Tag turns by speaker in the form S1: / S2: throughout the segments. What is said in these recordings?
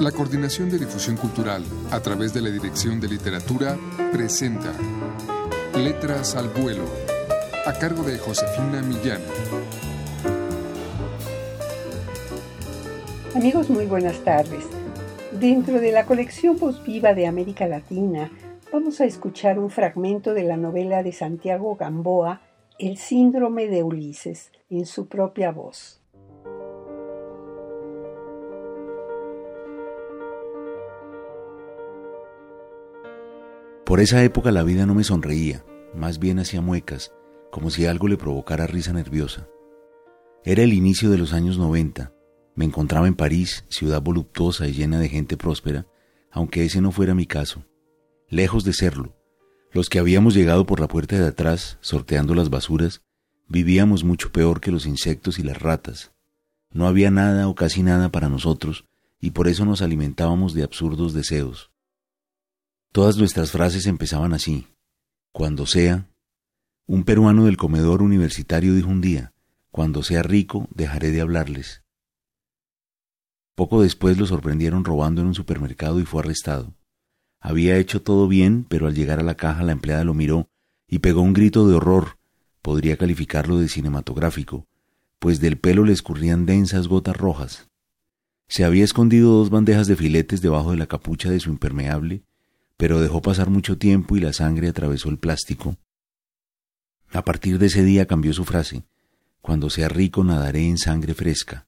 S1: La Coordinación de Difusión Cultural, a través de la Dirección de Literatura, presenta Letras al Vuelo, a cargo de Josefina Millán.
S2: Amigos, muy buenas tardes. Dentro de la colección Voz Viva de América Latina, vamos a escuchar un fragmento de la novela de Santiago Gamboa, El síndrome de Ulises, en su propia voz.
S3: Por esa época la vida no me sonreía, más bien hacía muecas, como si algo le provocara risa nerviosa. Era el inicio de los años 90. Me encontraba en París, ciudad voluptuosa y llena de gente próspera, aunque ese no fuera mi caso. Lejos de serlo, los que habíamos llegado por la puerta de atrás, sorteando las basuras, vivíamos mucho peor que los insectos y las ratas. No había nada o casi nada para nosotros, y por eso nos alimentábamos de absurdos deseos. Todas nuestras frases empezaban así. Cuando sea. Un peruano del comedor universitario dijo un día, cuando sea rico dejaré de hablarles. Poco después lo sorprendieron robando en un supermercado y fue arrestado. Había hecho todo bien, pero al llegar a la caja la empleada lo miró y pegó un grito de horror, podría calificarlo de cinematográfico, pues del pelo le escurrían densas gotas rojas. Se había escondido dos bandejas de filetes debajo de la capucha de su impermeable pero dejó pasar mucho tiempo y la sangre atravesó el plástico. A partir de ese día cambió su frase, cuando sea rico nadaré en sangre fresca.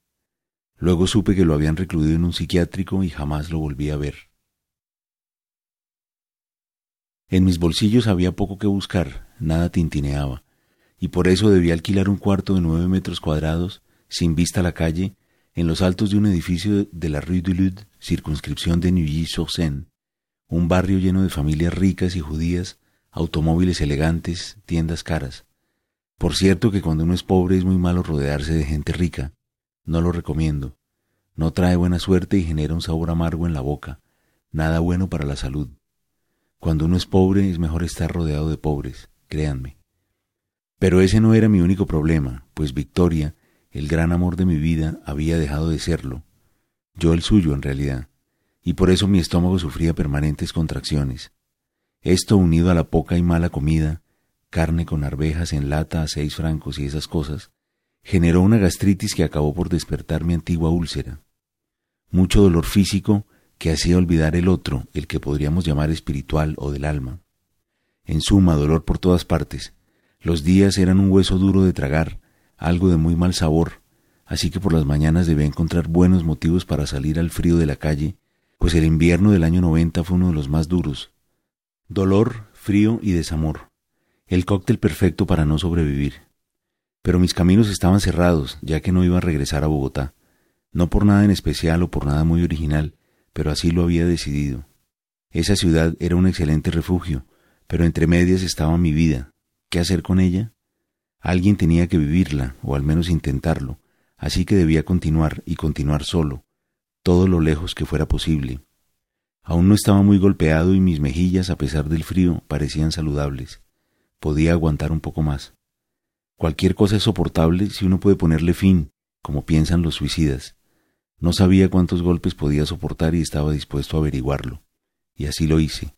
S3: Luego supe que lo habían recluido en un psiquiátrico y jamás lo volví a ver. En mis bolsillos había poco que buscar, nada tintineaba, y por eso debía alquilar un cuarto de nueve metros cuadrados, sin vista a la calle, en los altos de un edificio de la Rue du Lud, circunscripción de Neuilly-sur-Seine un barrio lleno de familias ricas y judías, automóviles elegantes, tiendas caras. Por cierto que cuando uno es pobre es muy malo rodearse de gente rica. No lo recomiendo. No trae buena suerte y genera un sabor amargo en la boca. Nada bueno para la salud. Cuando uno es pobre es mejor estar rodeado de pobres, créanme. Pero ese no era mi único problema, pues Victoria, el gran amor de mi vida, había dejado de serlo. Yo el suyo, en realidad y por eso mi estómago sufría permanentes contracciones. Esto unido a la poca y mala comida, carne con arvejas en lata a seis francos y esas cosas, generó una gastritis que acabó por despertar mi antigua úlcera. Mucho dolor físico que hacía olvidar el otro, el que podríamos llamar espiritual o del alma. En suma, dolor por todas partes. Los días eran un hueso duro de tragar, algo de muy mal sabor, así que por las mañanas debía encontrar buenos motivos para salir al frío de la calle pues el invierno del año 90 fue uno de los más duros. Dolor, frío y desamor. El cóctel perfecto para no sobrevivir. Pero mis caminos estaban cerrados, ya que no iba a regresar a Bogotá. No por nada en especial o por nada muy original, pero así lo había decidido. Esa ciudad era un excelente refugio, pero entre medias estaba mi vida. ¿Qué hacer con ella? Alguien tenía que vivirla, o al menos intentarlo, así que debía continuar y continuar solo, todo lo lejos que fuera posible. Aún no estaba muy golpeado y mis mejillas, a pesar del frío, parecían saludables. Podía aguantar un poco más. Cualquier cosa es soportable si uno puede ponerle fin, como piensan los suicidas. No sabía cuántos golpes podía soportar y estaba dispuesto a averiguarlo. Y así lo hice.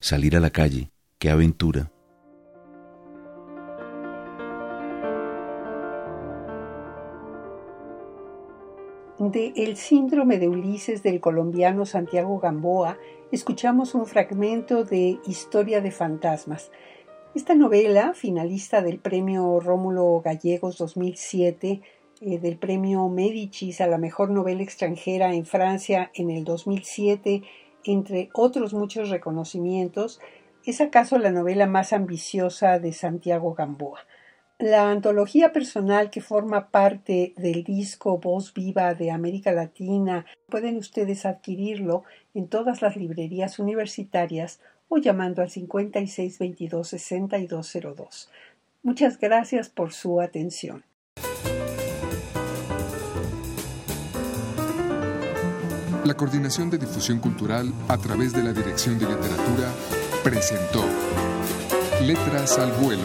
S3: Salir a la calle, qué aventura.
S2: De El síndrome de Ulises del colombiano Santiago Gamboa, escuchamos un fragmento de Historia de Fantasmas. Esta novela, finalista del premio Rómulo Gallegos 2007, eh, del premio Medicis a la mejor novela extranjera en Francia en el 2007, entre otros muchos reconocimientos, es acaso la novela más ambiciosa de Santiago Gamboa. La antología personal que forma parte del disco Voz Viva de América Latina pueden ustedes adquirirlo en todas las librerías universitarias o llamando al 5622-6202. Muchas gracias por su atención.
S1: La Coordinación de Difusión Cultural a través de la Dirección de Literatura presentó Letras al Vuelo